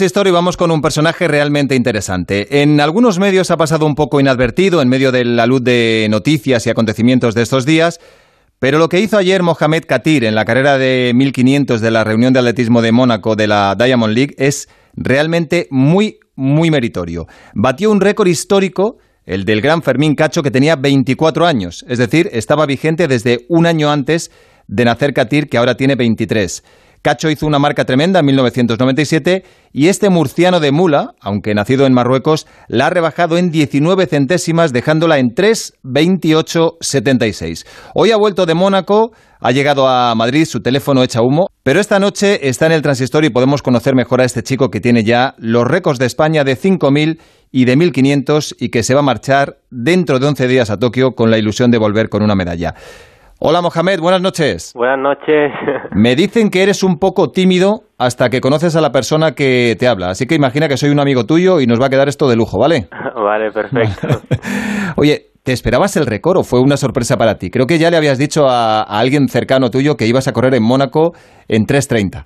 Historia y vamos con un personaje realmente interesante. En algunos medios ha pasado un poco inadvertido en medio de la luz de noticias y acontecimientos de estos días, pero lo que hizo ayer Mohamed Katir en la carrera de 1500 de la reunión de atletismo de Mónaco de la Diamond League es realmente muy, muy meritorio. Batió un récord histórico, el del gran Fermín Cacho, que tenía 24 años, es decir, estaba vigente desde un año antes de nacer Katir, que ahora tiene 23. Cacho hizo una marca tremenda en 1997 y este murciano de Mula, aunque nacido en Marruecos, la ha rebajado en 19 centésimas dejándola en 3.28.76. Hoy ha vuelto de Mónaco, ha llegado a Madrid, su teléfono echa humo, pero esta noche está en el transistor y podemos conocer mejor a este chico que tiene ya los récords de España de 5.000 y de 1.500 y que se va a marchar dentro de 11 días a Tokio con la ilusión de volver con una medalla. Hola Mohamed, buenas noches. Buenas noches. Me dicen que eres un poco tímido hasta que conoces a la persona que te habla, así que imagina que soy un amigo tuyo y nos va a quedar esto de lujo, ¿vale? vale, perfecto. Oye, ¿te esperabas el récord o fue una sorpresa para ti? Creo que ya le habías dicho a, alguien cercano tuyo que ibas a correr en Mónaco en 3.30.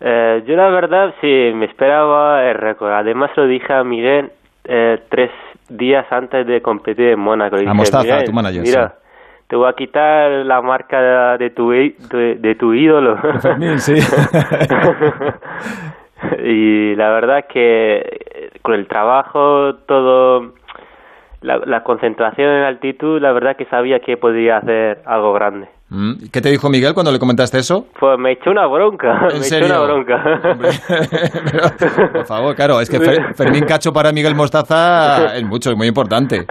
Eh, yo la verdad sí, me esperaba el récord. Además lo dije a Miguel eh, tres días antes de competir en Mónaco. A Mostaza, tu manager. Mira, te voy a quitar la marca de tu, de, tu ídolo. sí. y la verdad que con el trabajo, todo, la, concentración en altitud, la verdad que sabía que podía hacer algo grande. Mm, ¿Qué te dijo Miguel cuando le comentaste eso? Pues me echó una bronca. ¿En me serio? echó una bronca. por favor, claro, es que Fermín Cacho para Miguel Mostaza es mucho, es muy importante.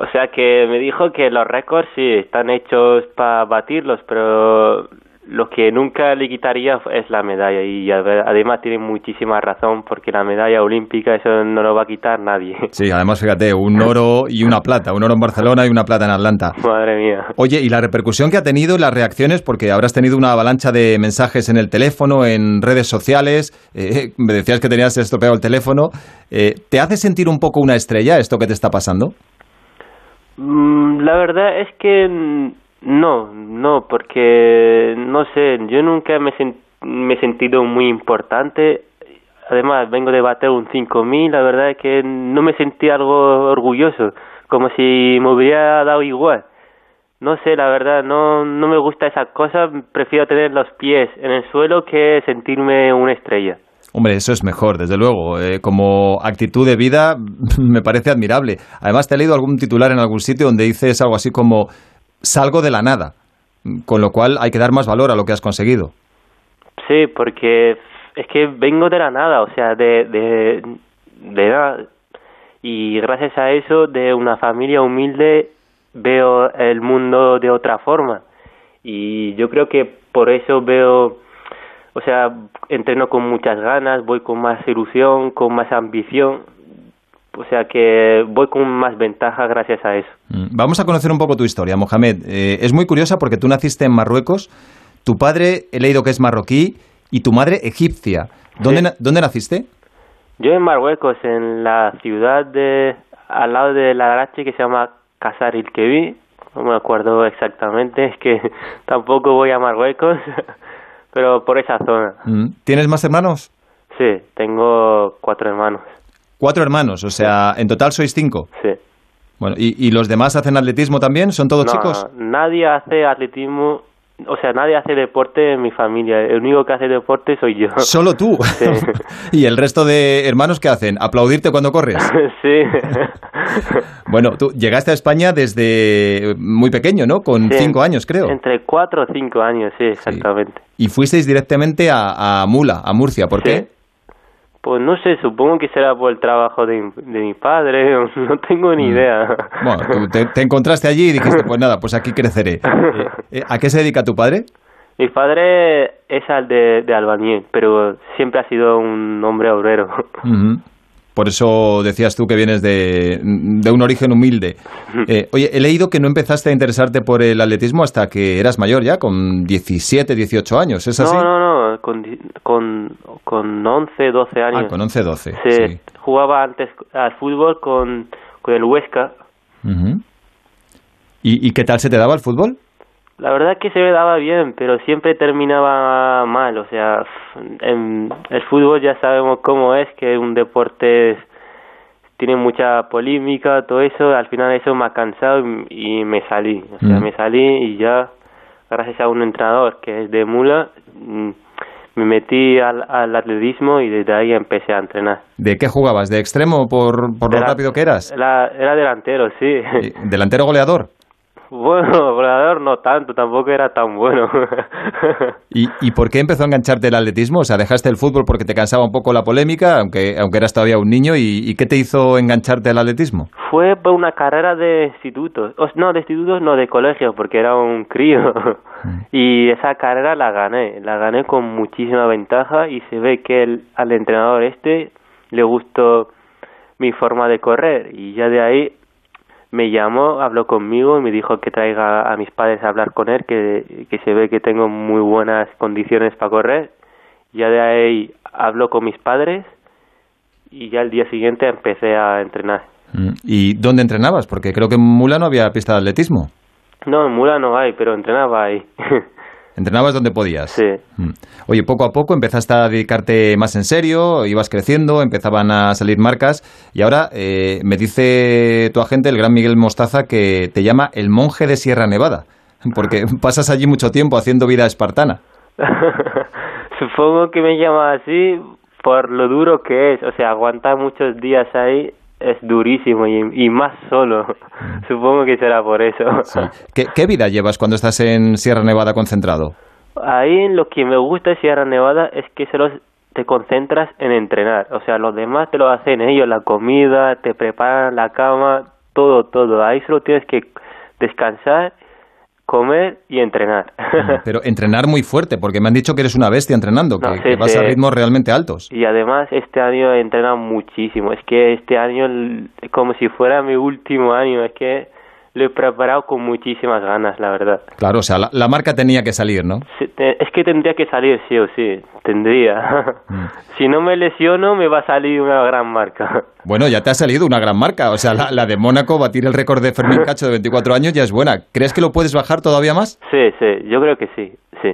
O sea que me dijo que los récords sí están hechos para batirlos, pero lo que nunca le quitaría es la medalla y además tiene muchísima razón porque la medalla olímpica eso no lo va a quitar nadie. Sí, además fíjate, un oro y una plata, un oro en Barcelona y una plata en Atlanta. Madre mía. Oye, y la repercusión que ha tenido las reacciones, porque habrás tenido una avalancha de mensajes en el teléfono, en redes sociales, eh, me decías que tenías estropeado el teléfono, eh, ¿te hace sentir un poco una estrella esto que te está pasando? Mm, la verdad es que no, no, porque no sé, yo nunca me, me he sentido muy importante. Además, vengo de bater un 5000, la verdad es que no me sentí algo orgulloso, como si me hubiera dado igual. No sé, la verdad, no, no me gusta esa cosa, prefiero tener los pies en el suelo que sentirme una estrella. Hombre, eso es mejor, desde luego. Eh, como actitud de vida me parece admirable. Además, te he leído algún titular en algún sitio donde dices algo así como salgo de la nada, con lo cual hay que dar más valor a lo que has conseguido. Sí, porque es que vengo de la nada, o sea, de, de, de nada. Y gracias a eso, de una familia humilde, veo el mundo de otra forma. Y yo creo que por eso veo o sea, entreno con muchas ganas, voy con más ilusión, con más ambición. O sea que voy con más ventaja gracias a eso. Mm, vamos a conocer un poco tu historia, Mohamed. Eh, es muy curiosa porque tú naciste en Marruecos, tu padre he leído que es marroquí y tu madre egipcia. ¿Dónde, ¿dónde naciste? Yo en Marruecos, en la ciudad de al lado de la Arache que se llama Casar el No me acuerdo exactamente, es que tampoco voy a Marruecos. pero por esa zona. Mm. ¿Tienes más hermanos? Sí, tengo cuatro hermanos. ¿Cuatro hermanos? O sea, ¿en total sois cinco? Sí. Bueno, ¿y, y los demás hacen atletismo también? ¿Son todos no, chicos? Nadie hace atletismo o sea, nadie hace deporte en mi familia. El único que hace deporte soy yo. ¿Solo tú? Sí. ¿Y el resto de hermanos qué hacen? ¿Aplaudirte cuando corres? sí. bueno, tú llegaste a España desde muy pequeño, ¿no? Con cinco años, creo. Entre cuatro o cinco años, sí, exactamente. Y fuisteis directamente a, a Mula, a Murcia. ¿Por qué? Pues no sé, supongo que será por el trabajo de, mi padre, no tengo ni mm. idea. Bueno, te, encontraste allí y dijiste, pues nada, pues aquí creceré. Eh, ¿A qué se dedica tu padre? Mi padre es al de, de albañil, pero siempre ha sido un hombre obrero. Por eso decías tú que vienes de, un origen humilde. Eh, oye, he leído que no empezaste a interesarte por el atletismo hasta que eras mayor ya, con 17, 18 años, ¿es así? No, no, no, con, con, con 11, 12 años. Ah, con 11, 12. Sí, jugaba antes al fútbol con, con el Huesca. ¿Y, ¿Y qué tal se te daba el fútbol? La verdad que se me daba bien, pero siempre terminaba mal. O sea, en el fútbol ya sabemos cómo es, que un deporte tiene mucha polémica, todo eso. Al final eso me ha cansado y, me salí. O sea, mm. me salí y ya, gracias a un entrenador que es de Mula, mm, me metí al, atletismo y desde ahí empecé a entrenar. ¿De qué jugabas? ¿De extremo por, por lo rápido que eras? Era, era delantero, sí. ¿Delantero goleador? Bueno, volador no tanto, tampoco era tan bueno. ¿Y, ¿Y por qué empezó a engancharte el atletismo? O sea, dejaste el fútbol porque te cansaba un poco la polémica, aunque, aunque eras todavía un niño. ¿Y, qué te hizo engancharte al atletismo? Fue por una carrera de institutos. no, de institutos, no, de colegio, porque era un crío. Mm. y esa carrera la gané. La gané con muchísima ventaja y se ve que el, al entrenador este le gustó mi forma de correr. Y ya de ahí me llamó, habló conmigo y me dijo que traiga a mis padres a hablar con él, que, que se ve que tengo muy buenas condiciones para correr. Ya de ahí habló con mis padres y ya el día siguiente empecé a entrenar. Mm, ¿Y dónde entrenabas? Porque creo que en Mula no había pista de atletismo. No, en Mula no hay, pero entrenaba ahí. Entrenabas donde podías. Sí. Mm. Oye, poco a poco empezaste a dedicarte más en serio, ibas creciendo, empezaban a salir marcas y ahora eh, me dice tu agente, el gran Miguel Mostaza, que te llama el monje de Sierra Nevada, porque pasas allí mucho tiempo haciendo vida espartana. Supongo que me llama así por lo duro que es, o sea, aguantar muchos días ahí es durísimo y, más solo. Supongo que será por eso. ¿Qué, vida llevas cuando estás en Sierra Nevada concentrado? Ahí lo que me gusta de Sierra Nevada es que solo te concentras en entrenar. O sea, los demás te lo hacen ellos, la comida, te preparan la cama, todo, todo. Ahí solo tienes que descansar comer y entrenar. Pero entrenar muy fuerte, porque me han dicho que eres una bestia entrenando, que, vas a ritmos realmente altos. Y además este año he entrenado muchísimo. Es que este año, como si fuera mi último año, es que lo he preparado con muchísimas ganas, la verdad. Claro, o sea, la, marca tenía que salir, ¿no? es que tendría que salir, sí o sí, tendría. Mm. si no me lesiono, me va a salir una gran marca. Bueno, ya te ha salido una gran marca. O sea, la, de Mónaco, batir el récord de Fermín Cacho de 24 años ya es buena. ¿Crees que lo puedes bajar todavía más? Sí, sí, yo creo que sí, sí.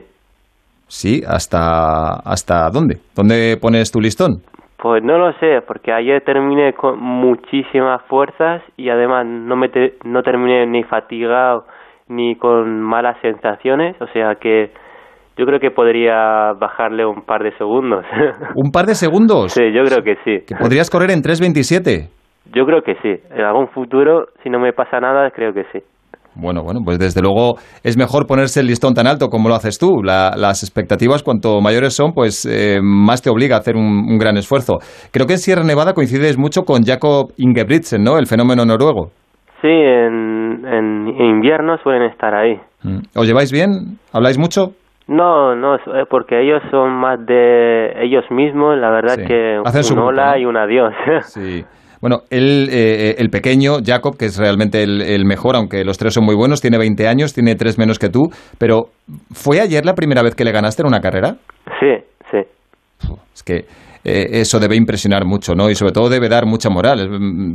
Sí, ¿hasta, hasta dónde? ¿Dónde pones tu listón? Pues no lo sé, porque ayer terminé con muchísimas fuerzas y además no, me no terminé ni fatigado ni con malas sensaciones, o sea que yo creo que podría bajarle un par de segundos. ¿Un par de segundos? Sí, yo creo que sí. ¿Que podrías correr en 3.27? Yo creo que sí. En algún futuro, si no me pasa nada, creo que sí. Bueno, bueno, pues desde luego es mejor ponerse el listón tan alto como lo haces tú. las expectativas, cuanto mayores son, pues eh, más te obliga a hacer un, gran esfuerzo. Creo que en Sierra Nevada coincides mucho con Jacob Ingebrigtsen, ¿no? El fenómeno noruego. Sí, en, invierno suelen estar ahí. Mm. ¿Os lleváis bien? ¿Habláis mucho? No, no, eh, porque ellos son más de ellos mismos, la verdad que un hola y un adiós. Sí. Bueno, él, eh, el pequeño, Jacob, que es realmente el, mejor, aunque los tres son muy buenos, tiene 20 años, tiene tres menos que tú, pero ¿fue ayer la primera vez que le ganaste en una carrera? Sí, sí. Es que eh, eso debe impresionar mucho, ¿no? Y sobre todo debe dar mucha moral.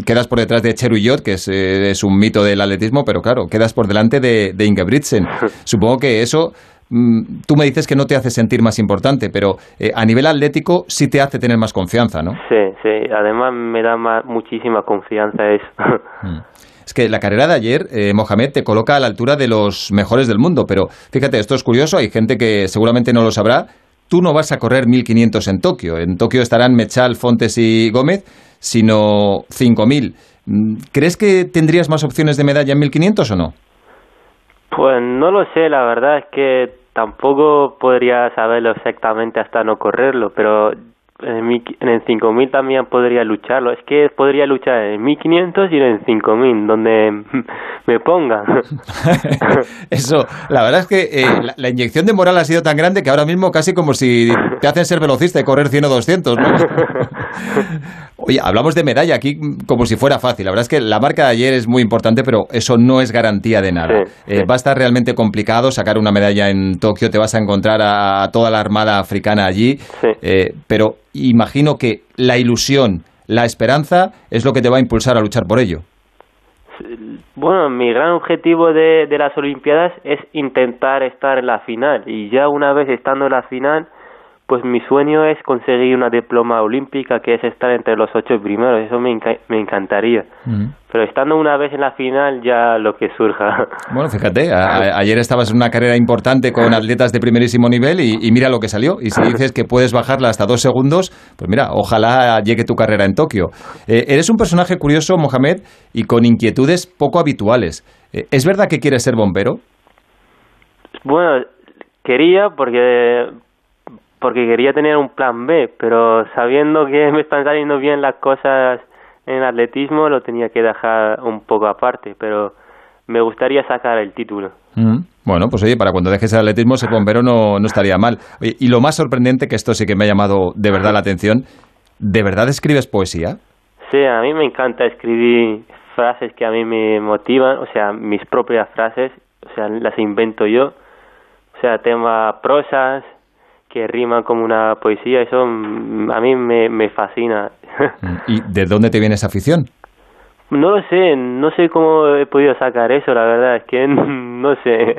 Quedas por detrás de Cheruyot, que eh, es, un mito del atletismo, pero claro, quedas por delante de, de Ingebrigtsen. Supongo que eso tú me dices que no te hace sentir más importante, pero eh, a nivel atlético sí te hace tener más confianza, ¿no? Sí, sí, además me da muchísima confianza eso. Mm. Es que la carrera de ayer, eh, Mohamed, te coloca a la altura de los mejores del mundo, pero fíjate, esto es curioso, hay gente que seguramente no lo sabrá. Tú no vas a correr 1500 en Tokio. En Tokio estarán Mechal, Fontes y Gómez, sino 5000. Mm, ¿Crees que tendrías más opciones de medalla en 1500 o no? Pues no lo sé, la verdad es que tampoco podría saberlo exactamente hasta no correrlo, pero en, mi, en el 5000 también podría lucharlo. Es que podría luchar en 1500 y en el 5000, donde me pongan. Eso, la verdad es que eh, la, inyección de moral ha sido tan grande que ahora mismo casi como si te hacen ser velocista y correr 100 o 200, ¿no? Oye, hablamos de medalla aquí como si fuera fácil. La verdad es que la marca de ayer es muy importante, pero eso no es garantía de nada. Eh, va a estar realmente complicado sacar una medalla en Tokio. Te vas a encontrar a, toda la armada africana allí. Eh, pero imagino que la ilusión, la esperanza es lo que te va a impulsar a luchar por ello. bueno, mi gran objetivo de, de las Olimpiadas es intentar estar en la final y ya una vez estando en la final, pues mi sueño es conseguir una diploma olímpica que es estar entre los ocho primeros, eso me, me encantaría. Pero estando una vez en la final ya lo que surja. Bueno, fíjate, ayer estabas en una carrera importante con atletas de primerísimo nivel y, mira lo que salió. Y si dices que puedes bajarla hasta dos segundos, pues mira, ojalá llegue tu carrera en Tokio. Eh, eres un personaje curioso, Mohamed, y con inquietudes poco habituales. Eh, ¿Es verdad que quieres ser bombero? Bueno, quería porque porque quería tener un plan B, pero sabiendo que me están saliendo bien las cosas en atletismo, lo tenía que dejar un poco aparte, pero me gustaría sacar el título. Mm. Bueno, pues oye, para cuando dejes el atletismo, ese bombero no, no estaría mal. y lo más sorprendente, que esto sí que me ha llamado de verdad la atención, ¿de verdad escribes poesía? Sí, a mí me encanta escribir frases que a mí me motivan, o sea, mis propias frases, o sea, las invento yo, o sea, tema prosas, que rima como una poesía, eso mm, a mí me, me fascina. ¿Y de dónde te viene esa afición? No lo sé, no sé cómo he podido sacar eso, la verdad, es que no sé.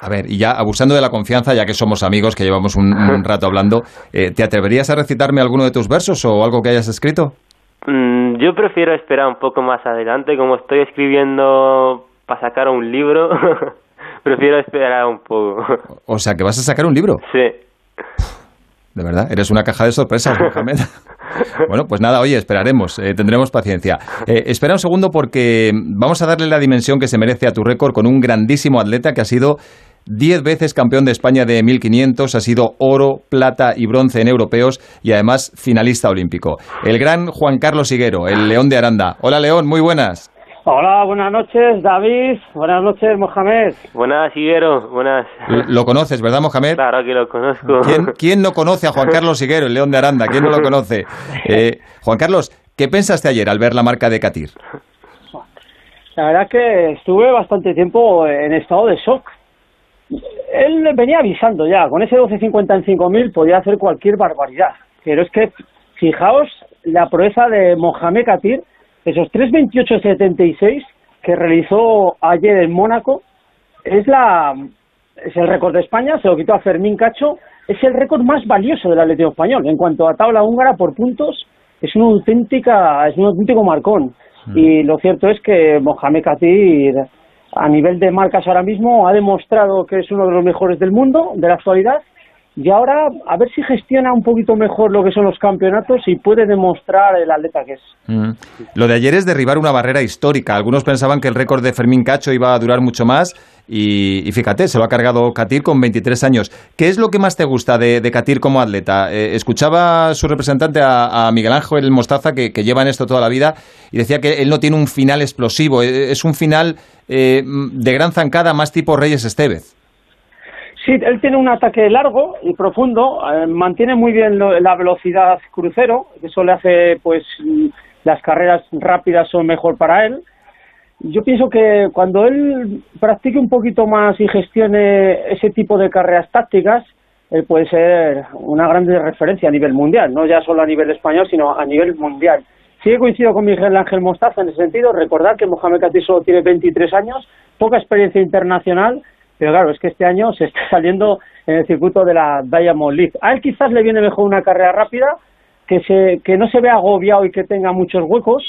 A ver, y ya abusando de la confianza, ya que somos amigos, que llevamos un, rato hablando, eh, ¿te atreverías a recitarme alguno de tus versos o algo que hayas escrito? Mm, yo prefiero esperar un poco más adelante, como estoy escribiendo para sacar un libro. Prefiero esperar un poco. O sea, que vas a sacar un libro. Sí. De verdad, eres una caja de sorpresas, Mohamed. bueno, pues nada, oye, esperaremos, eh, tendremos paciencia. Eh, espera un segundo porque vamos a darle la dimensión que se merece a tu récord con un grandísimo atleta que ha sido diez veces campeón de España de 1500, ha sido oro, plata y bronce en europeos y además finalista olímpico. El gran Juan Carlos Higuero, el León de Aranda. Hola León, muy buenas. Hola, buenas noches, David. Buenas noches, Mohamed. Buenas, Higuero. Buenas. Lo conoces, ¿verdad, Mohamed? Claro que lo conozco. ¿Quién, no conoce a Juan Carlos Higuero, el León de Aranda? ¿Quién no lo conoce? Eh, Juan Carlos, ¿qué pensaste ayer al ver la marca de Catir? La verdad que estuve bastante tiempo en estado de shock. Él venía avisando ya, con ese 12.50 en 5.000 podía hacer cualquier barbaridad. Pero es que, fijaos, la proeza de Mohamed Katir esos 3.28.76 que realizó ayer en Mónaco es la es el récord de España, se lo quitó a Fermín Cacho, es el récord más valioso del Atlético español. En cuanto a tabla húngara por puntos, es una auténtica, es un auténtico marcón. Mm. Y lo cierto es que Mohamed Katir, a nivel de marcas ahora mismo, ha demostrado que es uno de los mejores del mundo, de la actualidad, y ahora a ver si gestiona un poquito mejor lo que son los campeonatos y puede demostrar el atleta que es. Mm. Lo de ayer es derribar una barrera histórica. Algunos pensaban que el récord de Fermín Cacho iba a durar mucho más y, fíjate, se lo ha cargado Katir con 23 años. ¿Qué es lo que más te gusta de, de Katir como atleta? Eh, escuchaba su representante a, Miguel Ángel Mostaza, que, lleva en esto toda la vida, y decía que él no tiene un final explosivo, eh, es un final eh, de gran zancada más tipo Reyes Estevez. Sí, él tiene un ataque largo y profundo, eh, mantiene muy bien la velocidad crucero, eso le hace, pues, las carreras rápidas son mejor para él. Yo pienso que cuando él practique un poquito más y gestione ese tipo de carreras tácticas, él puede ser una gran referencia a nivel mundial, no ya solo a nivel español, sino a nivel mundial. Sí que coincido con Miguel Ángel Mostaza en ese sentido, recordar que Mohamed Katir solo tiene 23 años, poca experiencia internacional, pero claro, es que este año se está saliendo en el circuito de la Diamond League. A él quizás le viene mejor una carrera rápida, que, se, que no se vea agobiado y que tenga muchos huecos.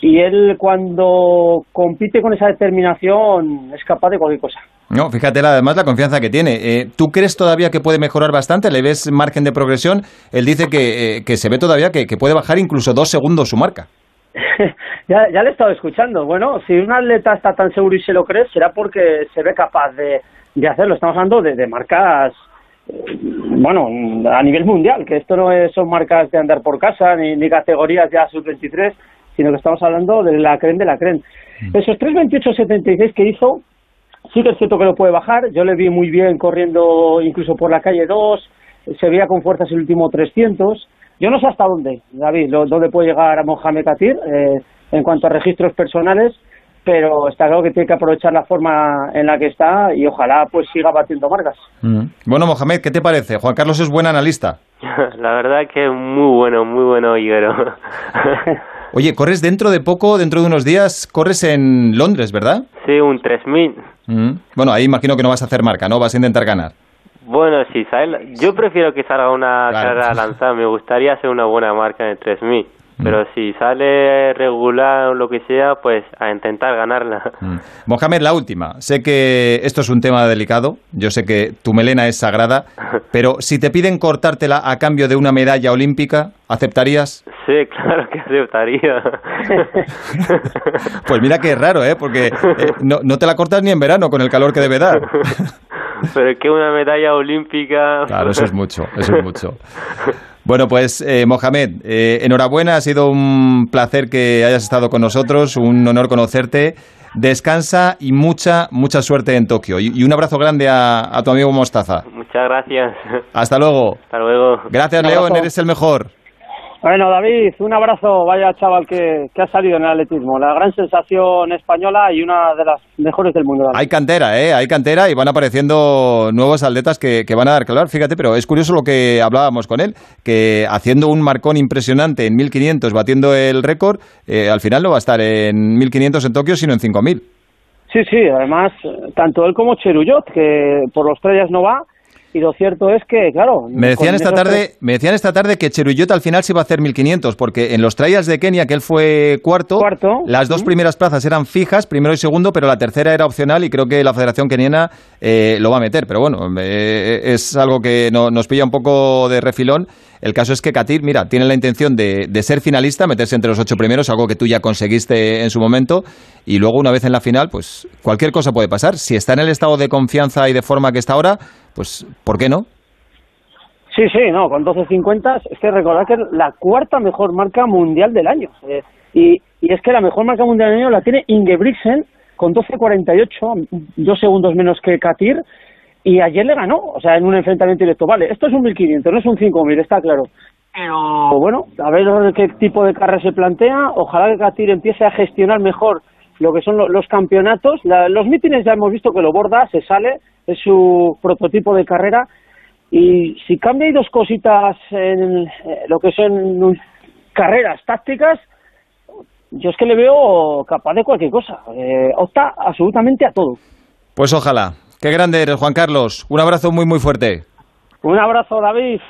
Y él cuando compite con esa determinación es capaz de cualquier cosa. No, fíjate además la confianza que tiene. Eh, ¿Tú crees todavía que puede mejorar bastante? ¿Le ves margen de progresión? Él dice que, eh, que se ve todavía que, que puede bajar incluso dos segundos su marca. ya, ya le he estado escuchando. Bueno, si un atleta está tan seguro y se lo cree, será porque se ve capaz de, de hacerlo. Estamos hablando de, de marcas, eh, bueno, a nivel mundial, que esto no es, son marcas de andar por casa ni, ni categorías ya sub-23, sino que estamos hablando de la CREN de la CREN. Mm. Esos 3.28.76 que hizo, sí que es cierto que lo puede bajar. Yo le vi muy bien corriendo incluso por la calle 2, se veía con fuerzas el último 300 yo no sé hasta dónde, David, dónde puede llegar a Mohamed Katir eh, en cuanto a registros personales, pero está claro que tiene que aprovechar la forma en la que está y ojalá pues siga batiendo marcas. Mm. Bueno, Mohamed, ¿qué te parece? Juan Carlos es buen analista. La verdad que es muy bueno, muy bueno, Higuero. Oye, corres dentro de poco, dentro de unos días, corres en Londres, ¿verdad? Sí, un 3000. Mm. Bueno, ahí imagino que no vas a hacer marca, ¿no? Vas a intentar ganar. Bueno, si sale, yo prefiero que salga una Claro. carrera lanzada, me gustaría hacer una buena marca en el 3000. Mm. Pero si sale regular o lo que sea, pues a intentar ganarla. Mm. Mohamed, la última. Sé que esto es un tema delicado, yo sé que tu melena es sagrada, pero si te piden cortártela a cambio de una medalla olímpica, ¿aceptarías? Sí, claro que aceptaría. Pues mira que es raro, ¿eh? Porque eh, no, no te la cortas ni en verano con el calor que debe dar. Pero es que una medalla olímpica... Claro, eso es mucho, eso es mucho. Bueno, pues eh, Mohamed, eh, enhorabuena, ha sido un placer que hayas estado con nosotros, un honor conocerte. Descansa y mucha, mucha suerte en Tokio. Y, y un abrazo grande a, a tu amigo Mostaza. Muchas gracias. Hasta luego. Hasta luego. Gracias. León, eres el mejor. Bueno, David, un abrazo, vaya chaval que, que ha salido en el atletismo. La gran sensación española y una de las mejores del mundo. Hay cantera, ¿eh? Hay cantera y van apareciendo nuevos atletas que, que van a dar hablar. Fíjate, pero es curioso lo que hablábamos con él, que haciendo un marcón impresionante en 1500, batiendo el récord, eh, al final no va a estar en 1500 en Tokio, sino en 5000. Sí, sí, además, tanto él como Cheruyot, que por los trellas no va, y lo cierto es que, claro... Me decían esta tarde, me decían esta tarde que Cheruyot al final se iba a hacer 1500 porque en los trials de Kenia que él fue cuarto, Cuarto. las dos Ujú. primeras plazas eran fijas, primero y segundo, pero la tercera era opcional y creo que la Federación Keniana eh, lo va a meter, pero bueno, eh, es algo que no- nos pilla un poco de refilón. El caso es que Katir, mira, tiene la intención de, de ser finalista, meterse entre los ocho primeros, algo que tú ya conseguiste en su momento, y luego una vez en la final, pues cualquier cosa puede pasar. Si está en el estado de confianza y de forma que está ahora, pues ¿por qué no? Sí, sí, no, con 12.50 es que recordad que es la cuarta mejor marca mundial del año. Eh, y, y es que la mejor marca mundial del año la tiene Ingebrigtsen con 12.48, dos segundos menos que Katir, y ayer le ganó, o sea, en un enfrentamiento directo. Vale, esto es un 1.500, no es un 5.000, está claro. Pero bueno, a ver qué tipo de carrera se plantea. Ojalá que Katir empiece a gestionar mejor lo que son lo- los campeonatos. La- los mítines ya hemos visto que lo borda, se sale, es su prototipo de carrera. Y si cambia ahí dos cositas en eh, lo que son carreras tácticas, yo es que le veo capaz de cualquier cosa. Eh, opta absolutamente a todo. Pues ojalá. Qué grande eres, Juan Carlos. Un abrazo muy, muy fuerte. Un abrazo, David.